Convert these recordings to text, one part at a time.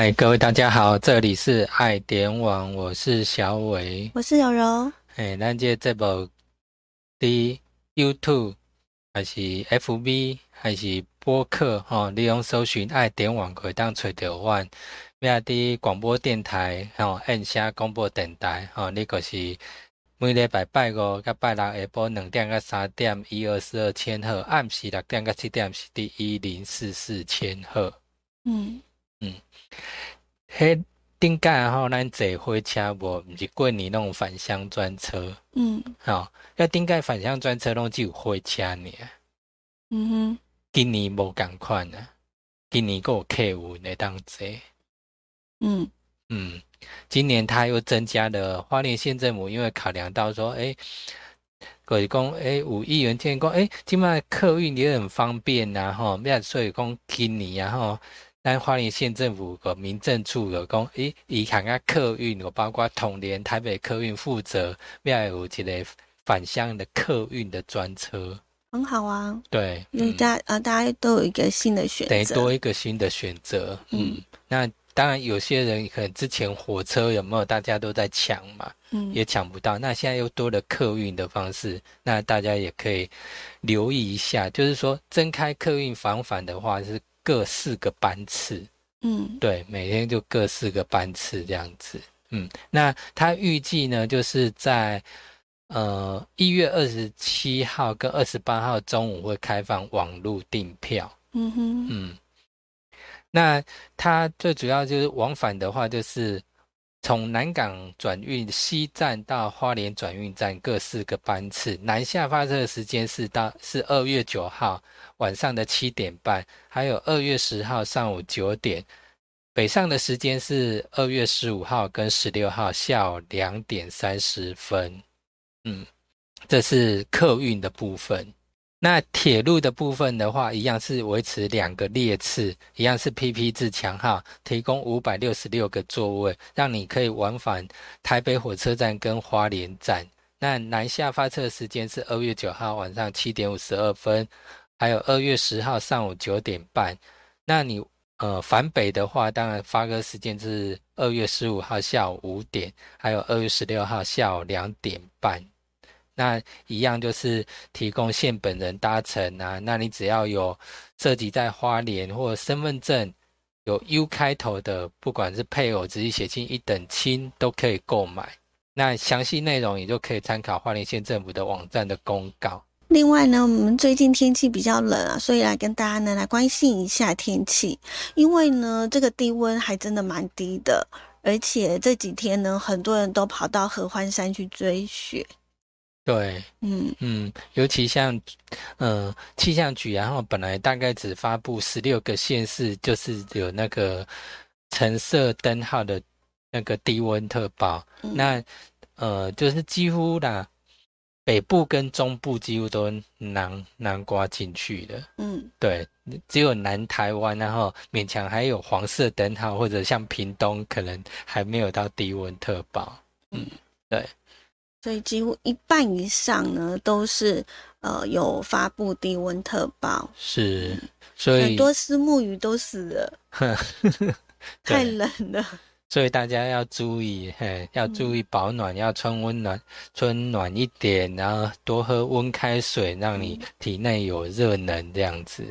嗨，各位大家好，这里是爱点网，我是小伟，我是柔柔。哎，咱这这部的 YouTube 还是 FB 还是播客吼，利用搜寻爱点网可以当找到我。咩伫广播电台吼，按下广播电台吼，你个是每礼拜拜五甲拜六下晡两点到三点一二四二千赫，暗时六点到七点是第一零四四千赫。嗯嗯，迄顶届吼，咱坐火车无，毋是过年那种返乡专车。嗯，吼，要顶届返乡专车拢只有火车尔。嗯哼，今年无共款啊，今年有客运来当坐。嗯嗯，今年他又增加了花莲县政府，因为考量到说，哎，鬼公，哎，五亿元天公，哎，今麦客运也很方便呐，吼，咩所以讲今年然后，咱花莲县政府个民政处有讲，诶，以看啊客运，有包括统联台北客运负责，咩有一个返乡的客运的专车，很好啊，对，因为大啊大家都有一个新的选择，等于多一个新的选择，嗯，那。当然，有些人可能之前火车有没有，大家都在抢嘛，嗯，也抢不到。那现在又多了客运的方式，那大家也可以留意一下。就是说，增开客运往返的话，是各四个班次，嗯，对，每天就各四个班次这样子，嗯。那他预计呢，就是在呃一月二十七号跟二十八号中午会开放网络订票，嗯哼，嗯。那他最主要就是往返的话，就是从南港转运西站到花莲转运站各四个班次。南下发车的时间是到是二月九号晚上的七点半，还有二月十号上午九点。北上的时间是二月十五号跟十六号下午两点三十分。嗯，这是客运的部分。那铁路的部分的话，一样是维持两个列次，一样是 PP 自强号，提供五百六十六个座位，让你可以往返台北火车站跟花莲站。那南下发车时间是二月九号晚上七点五十二分，还有二月十号上午九点半。那你呃返北的话，当然发车时间是二月十五号下午五点，还有二月十六号下午两点半。那一样就是提供现本人搭乘啊，那你只要有涉及在花莲或身份证有 U 开头的，不管是配偶、直接写进一等亲都可以购买。那详细内容也就可以参考花莲县政府的网站的公告。另外呢，我们最近天气比较冷啊，所以来跟大家呢来关心一下天气，因为呢这个低温还真的蛮低的，而且这几天呢很多人都跑到合欢山去追雪。对，嗯。嗯，尤其像，呃，气象局，然后本来大概只发布十六个县市，就是有那个橙色灯号的那个低温特报，那呃，就是几乎啦，北部跟中部几乎都南南瓜进去的，嗯，对，只有南台湾，然后勉强还有黄色灯号，或者像屏东可能还没有到低温特报，嗯，对。所以几乎一半以上呢，都是呃有发布低温特报，是，所以很多丝木鱼都死了，太冷了。所以大家要注意，嘿，要注意保暖，要穿温暖，穿暖一点，然后多喝温开水，让你体内有热能这样子。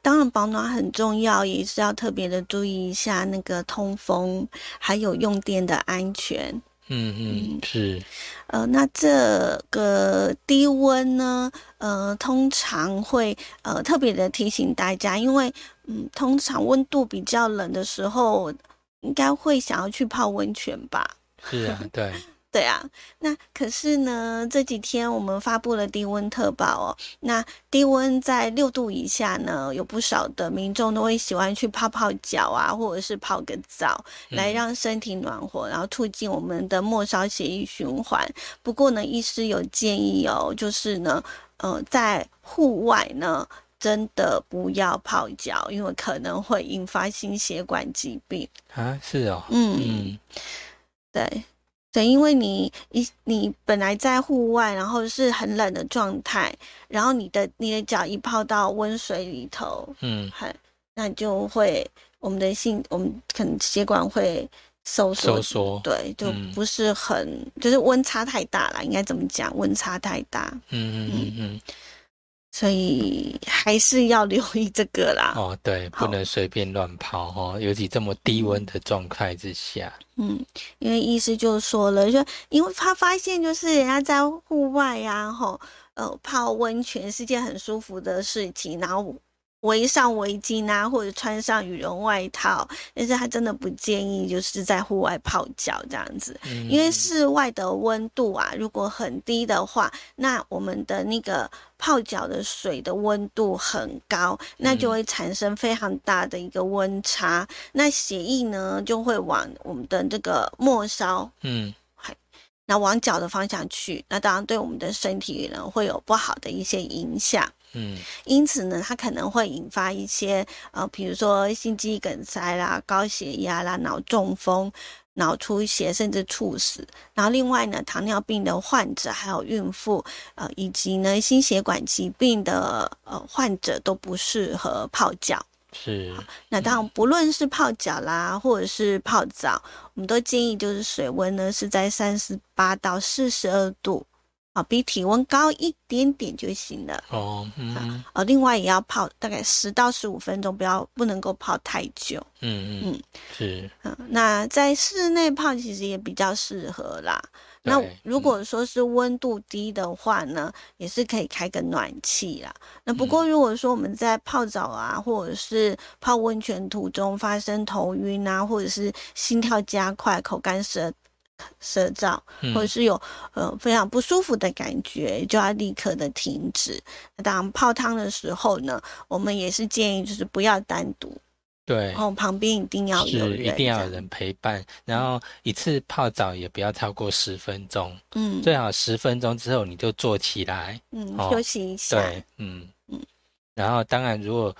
当然保暖很重要，也是要特别的注意一下那个通风，还有用电的安全。嗯嗯是，呃，那这个低温呢，呃，通常会呃特别的提醒大家，因为嗯，通常温度比较冷的时候，应该会想要去泡温泉吧？是啊，对。对啊，那可是呢，这几天我们发布了低温特报哦。那低温在六度以下呢，有不少的民众都会喜欢去泡泡脚啊，或者是泡个澡，来让身体暖和，然后促进我们的末梢血液循环。不过呢，医师有建议哦，就是呢，呃，在户外呢，真的不要泡脚，因为可能会引发心血管疾病啊。是哦，嗯嗯，对。对，因为你一你本来在户外，然后是很冷的状态，然后你的你的脚一泡到温水里头，嗯，很那就会我们的性，我们可能血管会收缩，收缩，对，就不是很，就是温差太大了，应该怎么讲？温差太大，嗯嗯嗯嗯。所以还是要留意这个啦。哦，对，不能随便乱泡哦，尤其这么低温的状态之下。嗯，因为医师就说了，就因为他发现，就是人家在户外呀，吼，呃，泡温泉是件很舒服的事情，然后。围上围巾啊，或者穿上羽绒外套，但是他真的不建议就是在户外泡脚这样子，因为室外的温度啊，如果很低的话，那我们的那个泡脚的水的温度很高，那就会产生非常大的一个温差，那血液呢就会往我们的这个末梢，嗯。那往脚的方向去，那当然对我们的身体呢会有不好的一些影响。嗯，因此呢，它可能会引发一些呃，比如说心肌梗塞啦、高血压啦、脑中风、脑出血，甚至猝死。然后另外呢，糖尿病的患者、还有孕妇，呃，以及呢心血管疾病的呃患者都不适合泡脚。是，那当然，不论是泡脚啦，或者是泡澡，我们都建议就是水温呢是在三十八到四十二度，啊，比体温高一点点就行了。哦，嗯，啊，另外也要泡大概十到十五分钟，不要不能够泡太久。嗯嗯，是，嗯，那在室内泡其实也比较适合啦。那如果说是温度低的话呢，也是可以开个暖气啦。那不过如果说我们在泡澡啊，或者是泡温泉途中发生头晕啊，或者是心跳加快、口干舌舌燥，或者是有呃非常不舒服的感觉，就要立刻的停止。那当然泡汤的时候呢，我们也是建议就是不要单独。对，然后旁边一定要有人，一定要有人陪伴。然后一次泡澡也不要超过十分钟，嗯，最好十分钟之后你就坐起来，嗯，休息一下。对，嗯嗯。然后当然，如果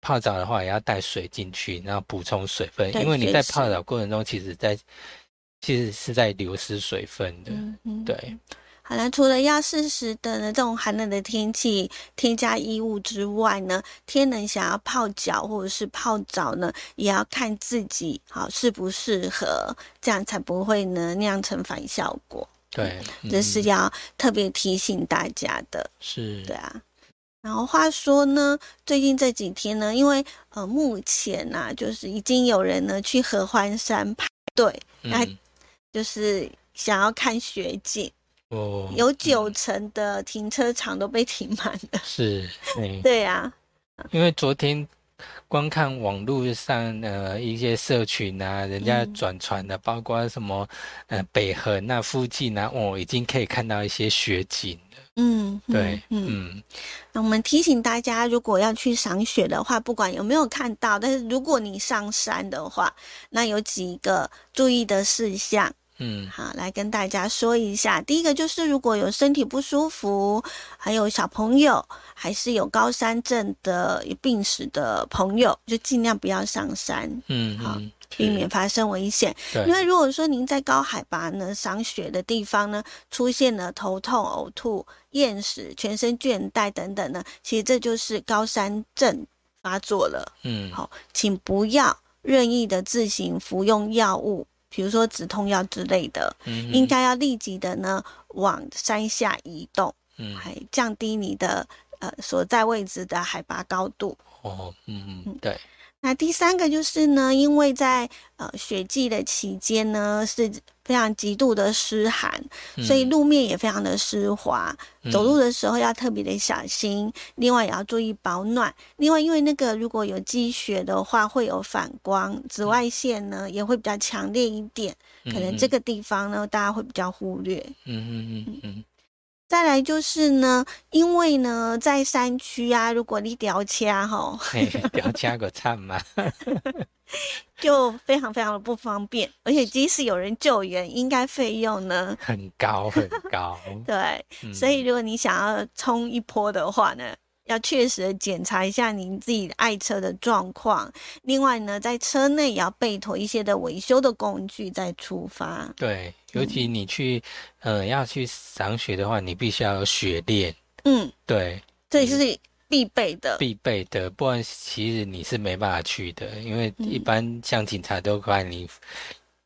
泡澡的话，也要带水进去，然后补充水分，因为你在泡澡过程中，其实在其实是在流失水分的，对。好了，除了要适时的呢这种寒冷的天气添加衣物之外呢，天冷想要泡脚或者是泡澡呢，也要看自己好适不适合，这样才不会呢酿成反效果。对，这是要特别提醒大家的。是，对啊。然后话说呢，最近这几天呢，因为呃目前呢，就是已经有人呢去合欢山排队，那就是想要看雪景。有九成的停车场都被停满了。是，对呀。因为昨天光看网络上呃一些社群啊，人家转传的，包括什么呃北河那附近啊，哦，已经可以看到一些雪景了。嗯，对，嗯。那我们提醒大家，如果要去赏雪的话，不管有没有看到，但是如果你上山的话，那有几个注意的事项。嗯，好，来跟大家说一下。第一个就是，如果有身体不舒服，还有小朋友，还是有高山症的病史的朋友，就尽量不要上山。嗯，好，避免发生危险。因为如果说您在高海拔呢赏雪的地方呢，出现了头痛、呕吐、厌食、全身倦怠等等呢，其实这就是高山症发作了。嗯，好，请不要任意的自行服用药物。比如说止痛药之类的，应该要立即的呢往山下移动，嗯还降低你的呃所在位置的海拔高度。哦，嗯嗯，对。那第三个就是呢，因为在呃雪季的期间呢，是非常极度的湿寒，所以路面也非常的湿滑，走路的时候要特别的小心。另外也要注意保暖。另外，因为那个如果有积雪的话，会有反光，紫外线呢也会比较强烈一点，可能这个地方呢大家会比较忽略。嗯嗯嗯嗯。再来就是呢，因为呢，在山区啊，如果你掉车哈，掉车个惨嘛，就非常非常的不方便，而且即使有人救援，应该费用呢很高很高。对，所以如果你想要冲一波的话呢。要确实的检查一下您自己爱车的状况，另外呢，在车内也要备妥一些的维修的工具再出发。对，尤其你去，呃，要去赏雪的话，你必须要有雪链。嗯，对，这是。必备的，必备的，不然其实你是没办法去的，因为一般像警察都把你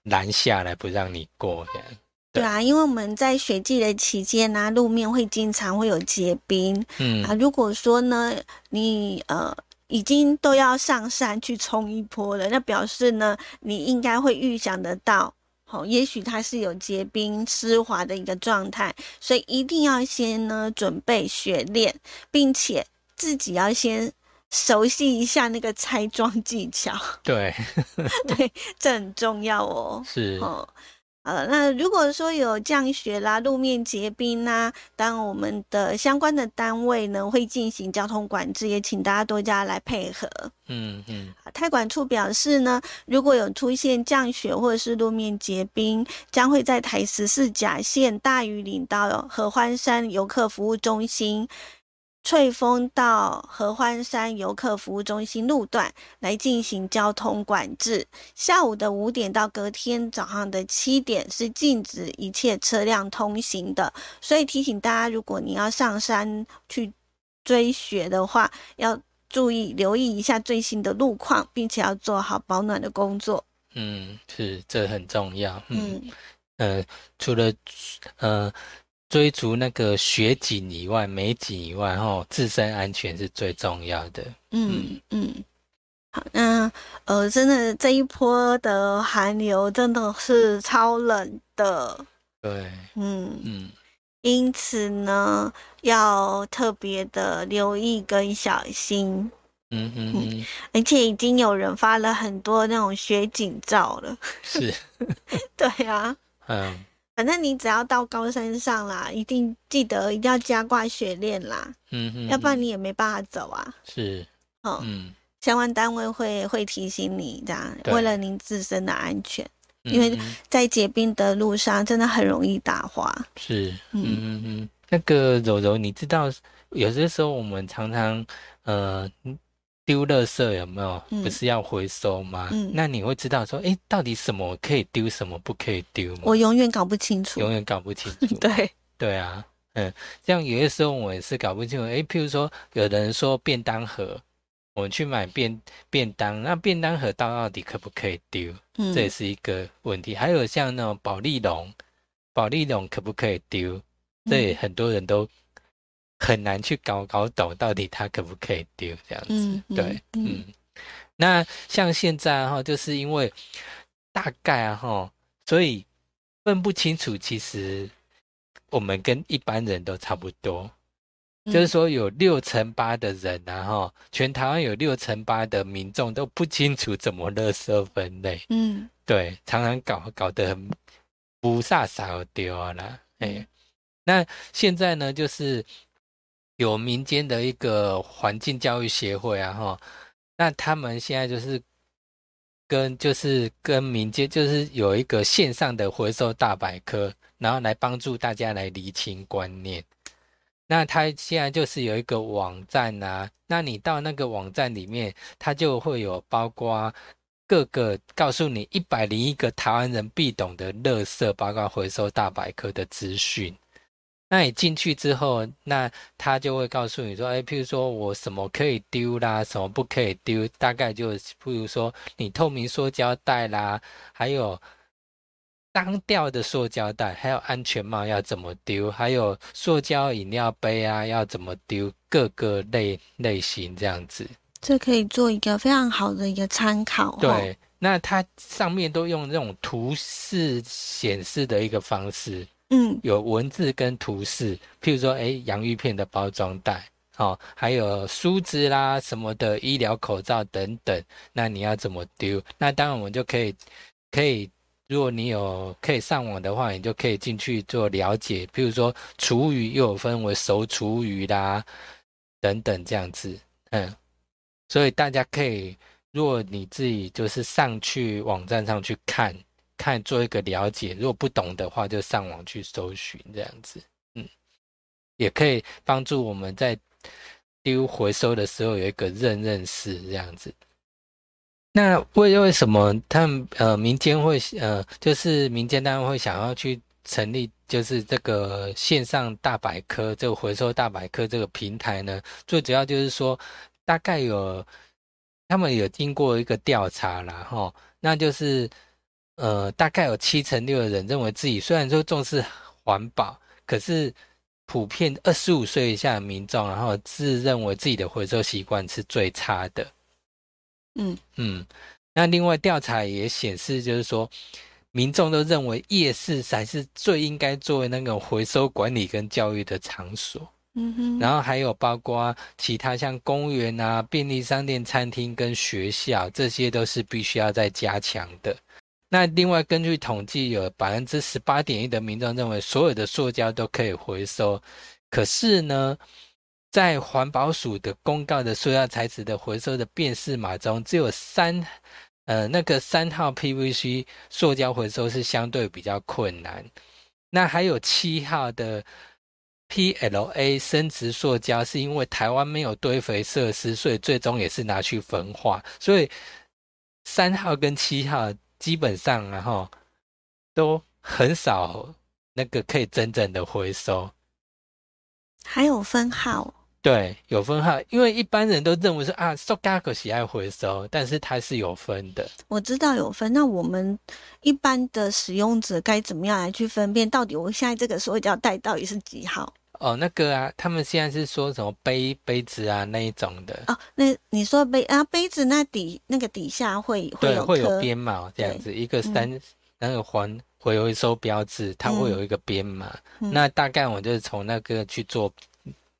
拦下来不让你过这样。对啊，因为我们在雪季的期间呢，路面会经常会有结冰。嗯啊，如果说呢，你呃已经都要上山去冲一波了，那表示呢，你应该会预想得到，好，也许它是有结冰湿滑的一个状态，所以一定要先呢准备雪链，并且自己要先熟悉一下那个拆装技巧。对，对，这很重要哦。是哦。呃，那如果说有降雪啦、路面结冰呐，当我们的相关的单位呢会进行交通管制，也请大家多加来配合。嗯嗯，太管处表示呢，如果有出现降雪或者是路面结冰，将会在台十四甲线大屿岭到合欢山游客服务中心。翠峰到合欢山游客服务中心路段来进行交通管制，下午的五点到隔天早上的七点是禁止一切车辆通行的。所以提醒大家，如果你要上山去追雪的话，要注意留意一下最新的路况，并且要做好保暖的工作。嗯，是，这很重要。嗯，呃，除了呃。追逐那个雪景以外、美景以外，吼，自身安全是最重要的。嗯嗯，好，那呃，真的这一波的寒流真的是超冷的。对，嗯嗯，因此呢，要特别的留意跟小心。嗯嗯嗯，而且已经有人发了很多那种雪景照了。是，对啊，嗯。反正你只要到高山上啦，一定记得一定要加挂雪链啦，嗯哼，要不然你也没办法走啊。是，哦，嗯，相关单位会会提醒你这样，为了您自身的安全，因为在结冰的路上真的很容易打滑。是，嗯嗯嗯，那个柔柔，你知道有些时候我们常常，呃。丢垃圾有没有？不是要回收吗？那你会知道说，哎，到底什么可以丢，什么不可以丢吗？我永远搞不清楚，永远搞不清楚。对对啊，嗯，这样有些时候我也是搞不清楚。哎，譬如说，有人说便当盒，我们去买便便当，那便当盒到到底可不可以丢？嗯，这也是一个问题。还有像那种保利龙，保利龙可不可以丢？这也很多人都。很难去搞搞懂到底它可不可以丢这样子，对，嗯，那像现在哈，就是因为大概哈，所以分不清楚。其实我们跟一般人都差不多，就是说有六成八的人然后全台湾有六成八的民众都不清楚怎么垃圾分类，嗯，对，常常搞搞得很不飒飒丢了，哎，那现在呢，就是。有民间的一个环境教育协会啊，哈，那他们现在就是跟就是跟民间就是有一个线上的回收大百科，然后来帮助大家来厘清观念。那他现在就是有一个网站啊，那你到那个网站里面，它就会有包括各个告诉你一百零一个台湾人必懂的垃圾包括回收大百科的资讯。那你进去之后，那他就会告诉你说，哎，譬如说我什么可以丢啦，什么不可以丢，大概就譬如说你透明塑胶袋啦，还有当掉的塑胶袋，还有安全帽要怎么丢，还有塑胶饮料杯啊要怎么丢，各个类类型这样子，这可以做一个非常好的一个参考。对，那它上面都用这种图示显示的一个方式。嗯，有文字跟图示，譬如说，哎，洋芋片的包装袋，哦，还有梳子啦什么的，医疗口罩等等，那你要怎么丢？那当然我们就可以，可以，如果你有可以上网的话，你就可以进去做了解。譬如说，厨余又有分为熟厨余啦，等等这样子，嗯，所以大家可以，如果你自己就是上去网站上去看。看做一个了解，如果不懂的话，就上网去搜寻这样子，嗯，也可以帮助我们在丢回收的时候有一个认认识这样子。那为为什么他们呃民间会呃就是民间单位会想要去成立就是这个线上大百科，这个回收大百科这个平台呢，最主要就是说，大概有他们有经过一个调查啦，哈，那就是呃，大概有七成六的人认为自己虽然说重视环保，可是普遍二十五岁以下的民众，然后自认为自己的回收习惯是最差的。嗯嗯，那另外调查也显示，就是说。民众都认为夜市才是最应该作为那个回收管理跟教育的场所。嗯哼，然后还有包括其他像公园啊、便利商店、餐厅跟学校，这些都是必须要再加强的。那另外根据统计，有百分之十八点一的民众认为所有的塑胶都可以回收，可是呢，在环保署的公告的塑料材质的回收的辨识码中，只有三。呃，那个三号 PVC 塑胶回收是相对比较困难，那还有七号的 PLA 生殖塑胶，是因为台湾没有堆肥设施，所以最终也是拿去焚化，所以三号跟七号基本上然后都很少那个可以真正的回收，还有分号。对，有分号，因为一般人都认为是啊，塑胶可喜爱回收，但是它是有分的。我知道有分，那我们一般的使用者该怎么样来去分辨，到底我现在这个塑胶袋到底是几号？哦，那个啊，他们现在是说什么杯杯子啊那一种的。哦，那你说杯啊杯子那底那个底下会会有会有编码这样子，一个三那个环回收标志，它会有一个编码。那大概我就是从那个去做。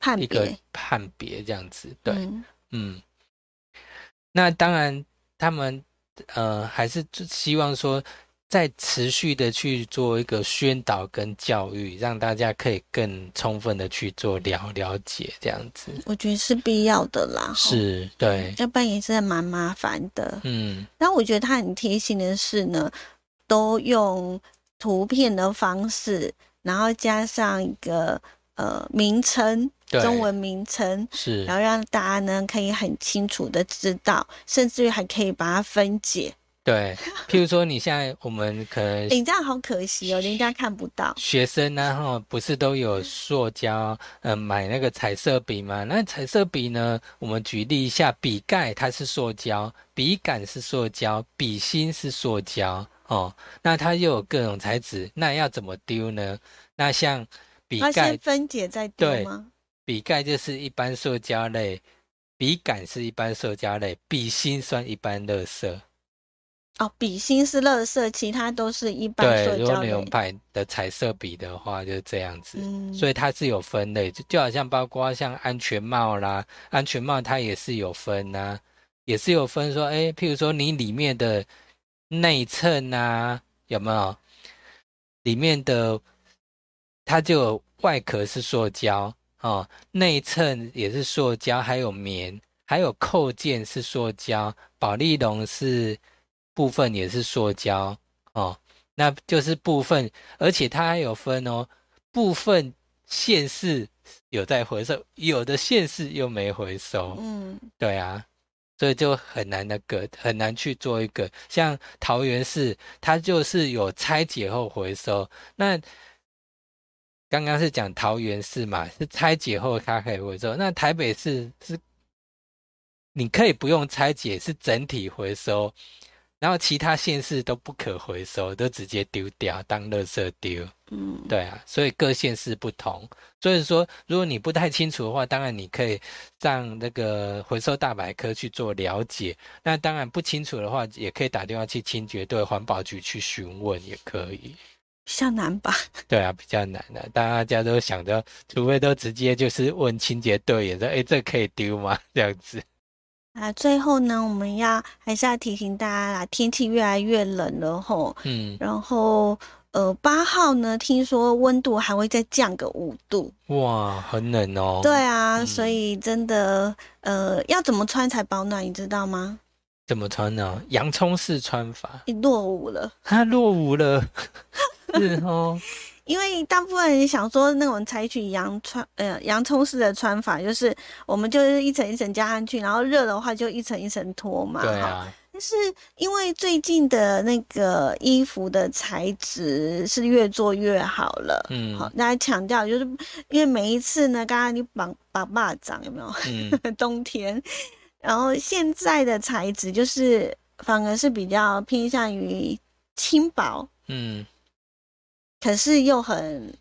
判别判别这样子，对，嗯，那当然，他们呃还是希望说，在持续的去做一个宣导跟教育，让大家可以更充分的去做了了解这样子。我觉得是必要的啦，是对，要不然也是蛮麻烦的。嗯，但我觉得他很贴心的是呢，都用图片的方式，然后加上一个呃名称。中文名称是，然后让大家呢可以很清楚的知道，甚至于还可以把它分解。对，譬如说你现在我们可能，你这样好可惜哦，人家看不到。学生呢，哈，不是都有塑胶，嗯，买那个彩色笔吗？那彩色笔呢，我们举例一下，笔盖它是塑胶，笔杆是塑胶，笔芯是塑胶，哦，那它又有各种材质，那要怎么丢呢？那像笔盖分解再丢吗？笔盖就是一般塑胶类，笔杆是一般塑胶类，笔芯算一般垃圾。哦，笔芯是乐色，其他都是一般塑胶类。如果你用派的彩色笔的话，就是这样子。嗯，所以它是有分类，就就好像包括像安全帽啦，安全帽它也是有分呐，也是有分说，哎，譬如说你里面的内衬啊，有没有？里面的它就外壳是塑胶。哦，内衬也是塑胶，还有棉，还有扣件是塑胶，保利龙是部分也是塑胶哦，那就是部分，而且它还有分哦，部分县市有在回收，有的县市又没回收，嗯，对啊，所以就很难那个很难去做一个，像桃园市，它就是有拆解后回收，那。刚刚是讲桃园市嘛，是拆解后它可以回收。那台北市是，你可以不用拆解，是整体回收。然后其他县市都不可回收，都直接丢掉当垃圾丢。嗯，对啊，所以各县市不同。所以说，如果你不太清楚的话，当然你可以上那个回收大百科去做了解。那当然不清楚的话，也可以打电话去清洁队、环保局去询问，也可以。比较难吧？对啊，比较难的。大家都想着，除非都直接就是问清洁队员说：“哎，这可以丢吗？”这样子。啊，最后呢，我们要还是要提醒大家啦，天气越来越冷了吼。嗯。然后，呃，八号呢，听说温度还会再降个五度。哇，很冷哦。对啊，所以真的，呃，要怎么穿才保暖？你知道吗？怎么穿呢？洋葱式穿法。落伍了。它落伍了。是哦，因为大部分人想说那种采取洋穿呃洋葱式的穿法，就是我们就是一层一层加上去，然后热的话就一层一层脱嘛。对啊。但是因为最近的那个衣服的材质是越做越好了，嗯，好，大家强调就是因为每一次呢，刚刚你绑绑蚂蚱有没有？嗯，冬天，然后现在的材质就是反而是比较偏向于轻薄，嗯，可是又很。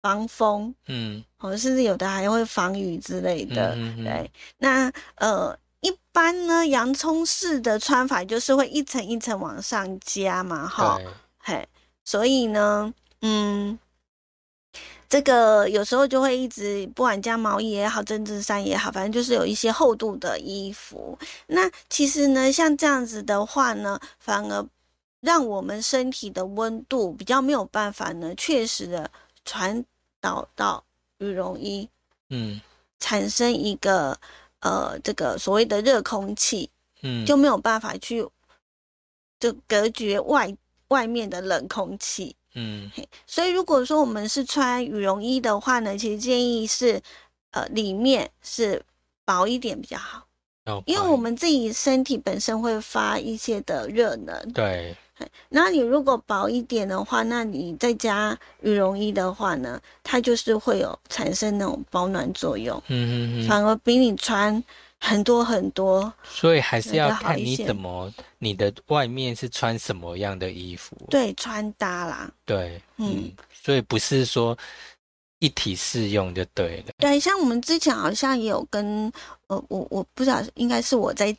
防风，嗯，哦，甚至有的还会防雨之类的，对。那呃，一般呢，洋葱式的穿法就是会一层一层往上加嘛，哈，嘿。所以呢，嗯，这个有时候就会一直不管加毛衣也好，针织衫也好，反正就是有一些厚度的衣服。那其实呢，像这样子的话呢，反而让我们身体的温度比较没有办法呢，确实的。传导到羽绒衣，嗯，产生一个呃，这个所谓的热空气，嗯，就没有办法去就隔绝外外面的冷空气，嗯，所以如果说我们是穿羽绒衣的话呢，其实建议是呃里面是薄一点比较好，因为我们自己身体本身会发一些的热能，对。那你如果薄一点的话，那你再加羽绒衣的话呢，它就是会有产生那种保暖作用，嗯嗯嗯，反而比你穿很多很多，所以还是要看你怎么，你的外面是穿什么样的衣服，对，穿搭啦，对，嗯，所以不是说一体适用就对了，对，像我们之前好像也有跟，呃，我我不知道，应该是我在。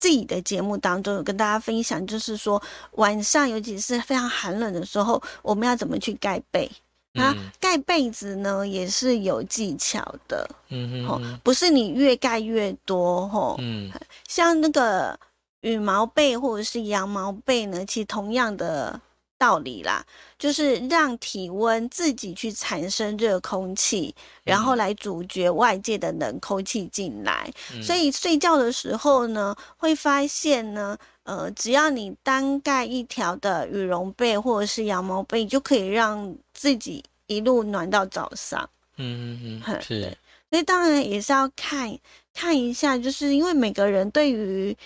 自己的节目当中有跟大家分享，就是说晚上尤其是非常寒冷的时候，我们要怎么去盖被那？盖被子呢也是有技巧的，嗯哼，不是你越盖越多，吼，嗯，像那个羽毛被或者是羊毛被呢，其实同样的。道理啦，就是让体温自己去产生热空气，然后来阻绝外界的冷空气进来。所以睡觉的时候呢，会发现呢，呃，只要你单盖一条的羽绒被或者是羊毛被，就可以让自己一路暖到早上。嗯嗯嗯，是。所以当然也是要看看一下，就是因为每个人对于。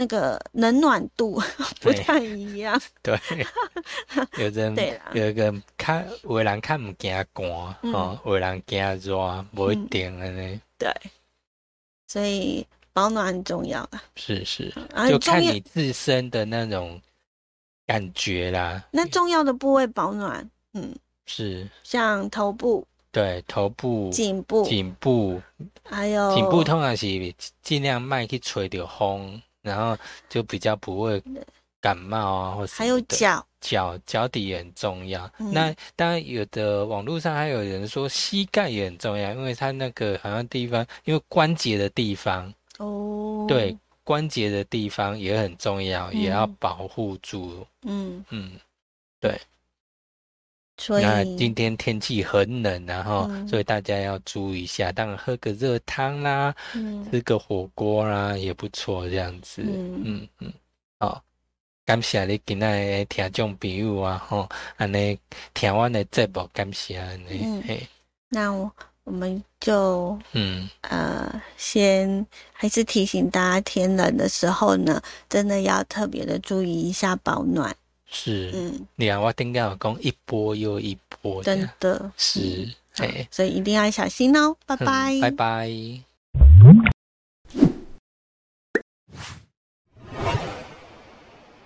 那个冷暖度 不太一样，对，有人有一个看，有人看唔惊寒，哦，有人惊热，不一定的呢。对，所以保暖很重要啊。是是，就看你自身的那种感觉啦。那重要的部位保暖，嗯，是。像头部，对，头部、颈部、颈部，还有颈部通常是尽量卖去吹着风。然后就比较不会感冒啊，或还有脚脚脚底也很重要。那当然有的网络上还有人说膝盖也很重要，因为它那个好像地方，因为关节的地方哦，对关节的地方也很重要，也要保护住。嗯嗯，对。那今天天气很冷，然后所以大家要注意一下，当然喝个热汤啦，吃个火锅啦也不错，这样子。嗯嗯嗯，好，感谢你今日听众朋友啊，吼，安尼听完的节目，感谢你。嘿，那我们就嗯呃，先还是提醒大家，天冷的时候呢，真的要特别的注意一下保暖。是嗯。你看我定要有公一波又一波真的。是诶所以一定要小心哦。拜拜。拜拜。